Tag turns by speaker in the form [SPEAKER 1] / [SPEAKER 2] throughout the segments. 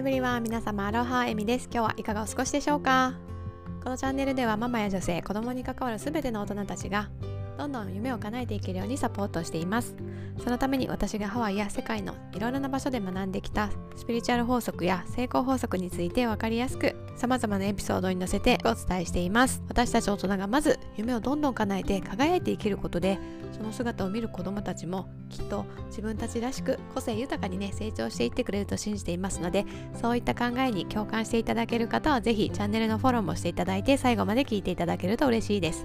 [SPEAKER 1] エブリワン皆様アロハエミです。今日はいかがお過ごしでしょうか？このチャンネルではママや女性子供に関わる全ての大人たちがどんどん夢を叶えていけるようにサポートしています。そのために私がハワイや世界のいろいろな場所で学んできたスピリチュアル法則や成功法則について分かりやすく様々なエピソードに乗せてお伝えしています。私たち大人がまず夢をどんどん叶えて輝いて生きることでその姿を見る子どもたちもきっと自分たちらしく個性豊かにね成長していってくれると信じていますのでそういった考えに共感していただける方は是非チャンネルのフォローもしていただいて最後まで聞いていただけると嬉しいです。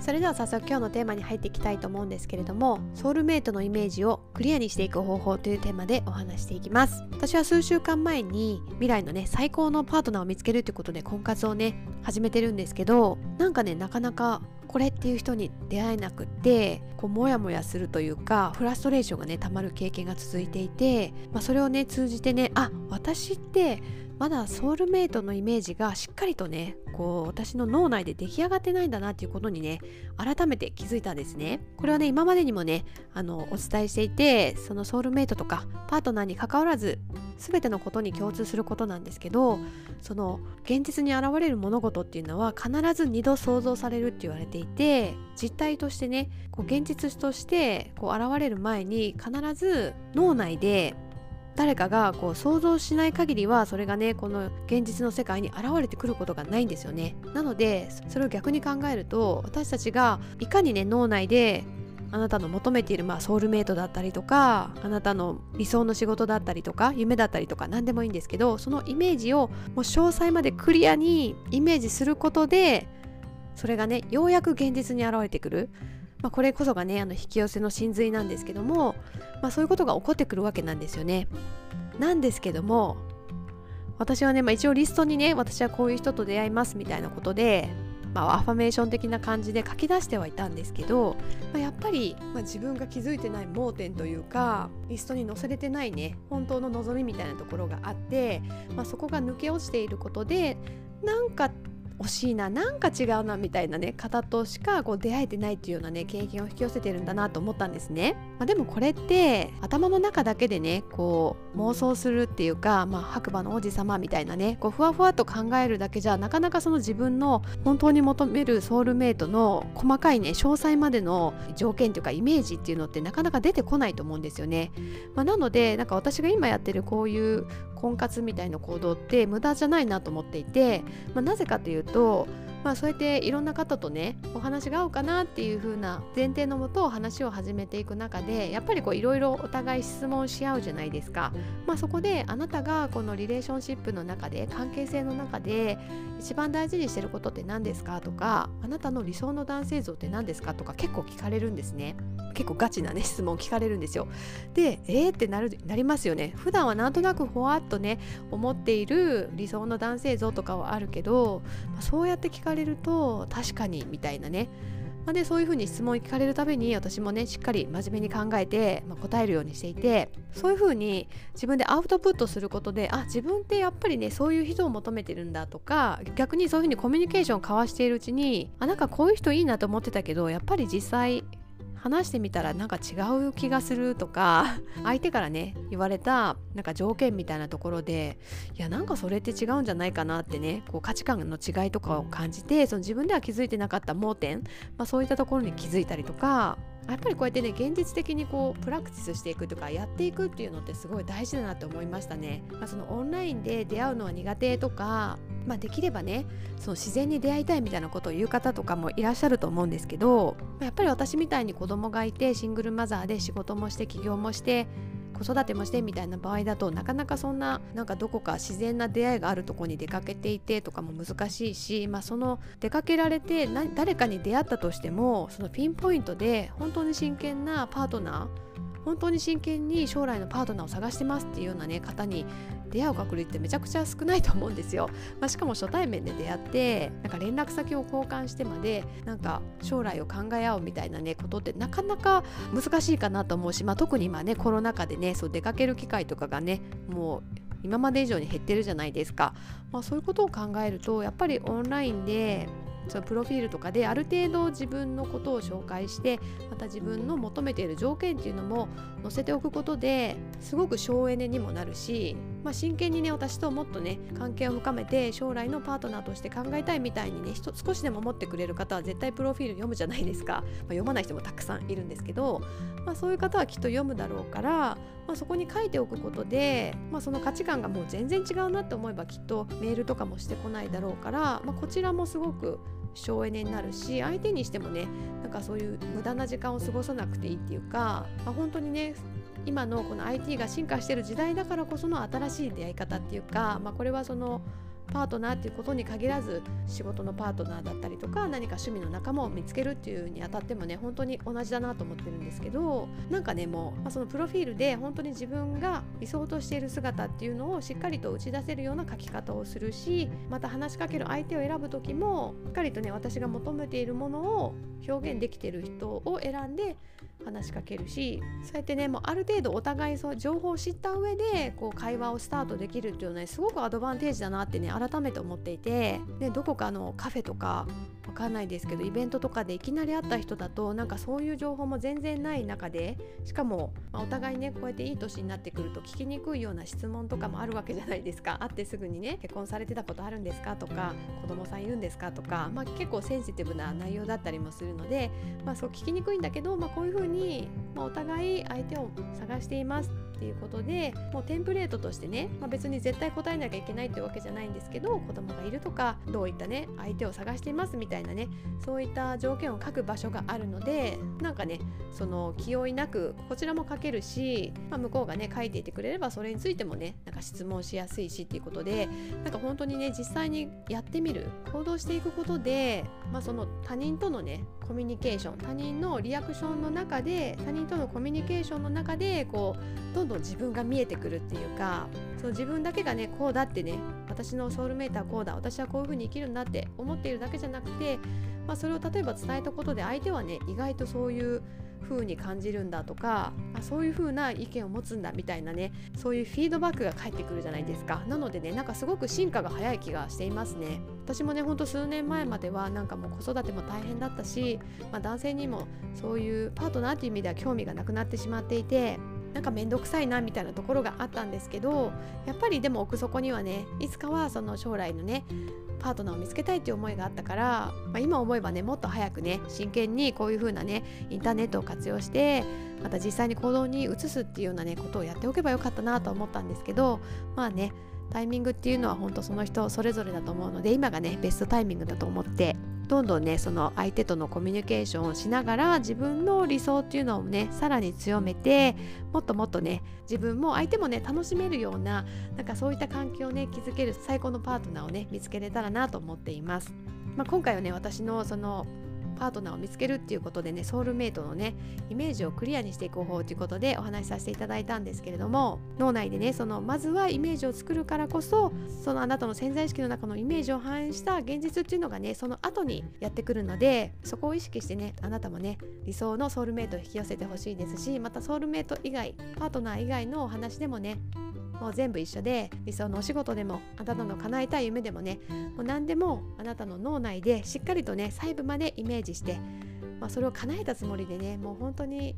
[SPEAKER 1] それでは早速今日のテーマに入っていきたいと思うんですけれどもソウルメイトのイメージをクリアにしていく方法というテーマでお話していきます。私は数週間前に未来のね最高のパートナーを見つけるということで婚活をね始めてるんですけどなんかねなかなかこれっていう人に出会えなくてこうモヤモヤするというかフラストレーションがねたまる経験が続いていて、まあ、それをね通じてねあ私ってまだソウルメイトのイメージがしっかりとねこう私の脳内で出来上がってないんだなっていうことにね改めて気づいたんですね。これはね今までにもねあのお伝えしていてそのソウルメイトとかパートナーに関わらず全てのことに共通することなんですけどその現実に現れる物事っていうのは必ず2度想像されるって言われていて実態としてねこう現実としてこう現れる前に必ず脳内で誰かがこう想像しない限りはそれがねこの現実の世界に現れてくることがないんですよね。なのでそれを逆に考えると私たちがいかにね脳内であなたの求めている、まあ、ソウルメイトだったりとかあなたの理想の仕事だったりとか夢だったりとか何でもいいんですけどそのイメージをもう詳細までクリアにイメージすることでそれがねようやく現実に現れてくる。まあ、これこそがねあの引き寄せの真髄なんですけども、まあ、そういうことが起こってくるわけなんですよね。なんですけども私はね、まあ、一応リストにね私はこういう人と出会いますみたいなことで、まあ、アファメーション的な感じで書き出してはいたんですけど、まあ、やっぱり、まあ、自分が気づいてない盲点というかリストに載せれてないね本当の望みみたいなところがあって、まあ、そこが抜け落ちていることでなんか惜しいななんか違うなみたいなね方としかこう出会えてないっていうようなね経験を引き寄せてるんだなと思ったんですね、まあ、でもこれって頭の中だけでねこう妄想するっていうか、まあ、白馬の王子様みたいなねこうふわふわと考えるだけじゃなかなかその自分の本当に求めるソウルメイトの細かいね詳細までの条件というかイメージっていうのってなかなか出てこないと思うんですよね、まあ、なのでなんか私が今やってるこういう婚活みたいな行動って無駄じゃないなと思っていて、まあ、なぜかというとまあ、そうやっていろんな方とねお話が合うかなっていう風な前提のもと話を始めていく中でやっぱりこういろいろお互い質問し合うじゃないですか、まあ、そこであなたがこのリレーションシップの中で関係性の中で一番大事にしてることって何ですか？とかあなたの理想の男性像って何ですか？とか結構聞かれるんですね。結構ガチなね質問聞かれるんですよ。でえー、ってなるなりますよね。普段はなんとなくほわっとね思っている理想の男性像とかはあるけど、まあ、そうやって聞かれると確かにみたいなね。まあ、でそういうふうに質問を聞かれるたびに私もねしっかり真面目に考えて、まあ、答えるようにしていてそういうふうに自分でアウトプットすることであ自分ってやっぱりねそういう人を求めてるんだとか逆にそういうふうにコミュニケーションを交わしているうちにあなんかこういう人いいなと思ってたけどやっぱり実際話してみたらなんか違う気がするとか 相手からね言われたなんか条件みたいなところでいやなんかそれって違うんじゃないかなってねこう価値観の違いとかを感じてその自分では気づいてなかった盲点、まあ、そういったところに気づいたりとかやっぱりこうやってね現実的にこうプラクティスしていくとかやっていくっていうのってすごい大事だなって思いましたね。まあ、そのオンラインで出会うのは苦手とかまあ、できればねその自然に出会いたいみたいなことを言う方とかもいらっしゃると思うんですけどやっぱり私みたいに子供がいてシングルマザーで仕事もして起業もして子育てもしてみたいな場合だとなかなかそんななんかどこか自然な出会いがあるとこに出かけていてとかも難しいし、まあ、その出かけられて誰かに出会ったとしてもそのピンポイントで本当に真剣なパートナー本当に真剣に将来のパートナーを探してますっていうようなね方に出会う確率ってめちゃくちゃ少ないと思うんですよ、まあ、しかも初対面で出会ってなんか連絡先を交換してまでなんか将来を考え合うみたいなねことってなかなか難しいかなと思うし、まあ、特に今ねコロナ禍でねそう出かける機会とかがねもう今まで以上に減ってるじゃないですか、まあ、そういうことを考えるとやっぱりオンラインでそのプロフィールとかである程度自分のことを紹介してまた自分の求めている条件っていうのも載せておくことですごく省エネにもなるし、まあ、真剣にね私ともっとね関係を深めて将来のパートナーとして考えたいみたいにね少しでも思ってくれる方は絶対プロフィール読むじゃないですか、まあ、読まない人もたくさんいるんですけど、まあ、そういう方はきっと読むだろうから、まあ、そこに書いておくことで、まあ、その価値観がもう全然違うなって思えばきっとメールとかもしてこないだろうから、まあ、こちらもすごく省エネになるし相手にしてもねなんかそういう無駄な時間を過ごさなくていいっていうか、まあ、本当にね今のこの IT が進化してる時代だからこその新しい出会い方っていうか、まあ、これはそのパートナーっていうことに限らず仕事のパートナーだったりとか何か趣味の仲間を見つけるっていうにあたってもね本当に同じだなと思ってるんですけどなんかねもう、まあ、そのプロフィールで本当に自分が理想としている姿っていうのをしっかりと打ち出せるような書き方をするしまた話しかける相手を選ぶ時もしっかりとね私が求めているものを表現できてる人を選んで話しかけるしそうやってねもうある程度お互いそう情報を知った上でこう会話をスタートできるっていうのはねすごくアドバンテージだなってね改めて思っていて、ね、どこかのカフェとかわかんないですけどイベントとかでいきなり会った人だとなんかそういう情報も全然ない中でしかも、まあ、お互いねこうやっていい年になってくると聞きにくいような質問とかもあるわけじゃないですか。会ってすぐにね結婚されてたことあるんですかとか子供さんいるんですかとか、まあ、結構センシティブな内容だったりもするので、まあ、そう聞きにくいんだけど、まあ、こういうふうに、まあ、お互い相手を探しています。っていうことでもうテンプレートとしてね、まあ、別に絶対答えなきゃいけないってわけじゃないんですけど子供がいるとかどういったね相手を探していますみたいなねそういった条件を書く場所があるのでなんかねその気負いなくこちらも書けるし、まあ、向こうがね書いていてくれればそれについてもねなんか質問しやすいしっていうことでなんか本当にね実際にやってみる行動していくことで、まあ、その他人とのねコミュニケーション他人のリアクションの中で他人とのコミュニケーションの中でこうどんどん自分が見えてくるっていうかそう自分だけがねこうだってね私のソウルメイトはこうだ私はこういう風に生きるんだって思っているだけじゃなくて、まあ、それを例えば伝えたことで相手はね意外とそういう風に感じるんだとかあそういう風な意見を持つんだみたいなねそういうフィードバックが返ってくるじゃないですか。なのでねなんかすごく進化が早い気がしていますね。私もねほんと数年前まではなんかもう子育ても大変だったし、まあ、男性にもそういうパートナーっていう意味では興味がなくなってしまっていてなんか面倒くさいなみたいなところがあったんですけどやっぱりでも奥底にはねいつかはその将来のねパートナーを見つけたいっていう思いがあったから、まあ、今思えばねもっと早くね真剣にこういう風なねインターネットを活用してまた実際に行動に移すっていうようなねことをやっておけばよかったなと思ったんですけどまあねタイミングっていうのは本当その人それぞれだと思うので今がねベストタイミングだと思ってどんどんねその相手とのコミュニケーションをしながら自分の理想っていうのをねさらに強めてもっともっとね自分も相手もね楽しめるようななんかそういった環境をね築ける最高のパートナーをね見つけれたらなと思っています。まあ、今回はね私のそのパートナーを見つけるっていうことでねソウルメイトのねイメージをクリアにしていく方法ということでお話しさせていただいたんですけれども脳内でねそのまずはイメージを作るからこそそのあなたの潜在意識の中のイメージを反映した現実っていうのがねその後にやってくるのでそこを意識してねあなたもね理想のソウルメイトを引き寄せてほしいですしまたソウルメイト以外パートナー以外のお話でもねもう全部一緒で理想のお仕事でもあなたの叶えたい夢でもねもう何でもあなたの脳内でしっかりとね細部までイメージして、まあ、それを叶えたつもりでねもう本当に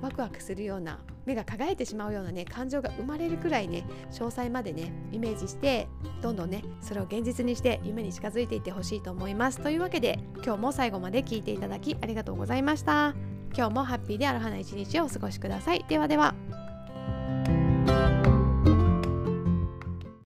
[SPEAKER 1] ワクワクするような目が輝いてしまうようなね感情が生まれるくらいね詳細までねイメージしてどんどんねそれを現実にして夢に近づいていってほしいと思います。というわけで今日も最後まで聞いていただきありがとうございました。今日もハッピーであるはな一日をお過ごしください。ではでは。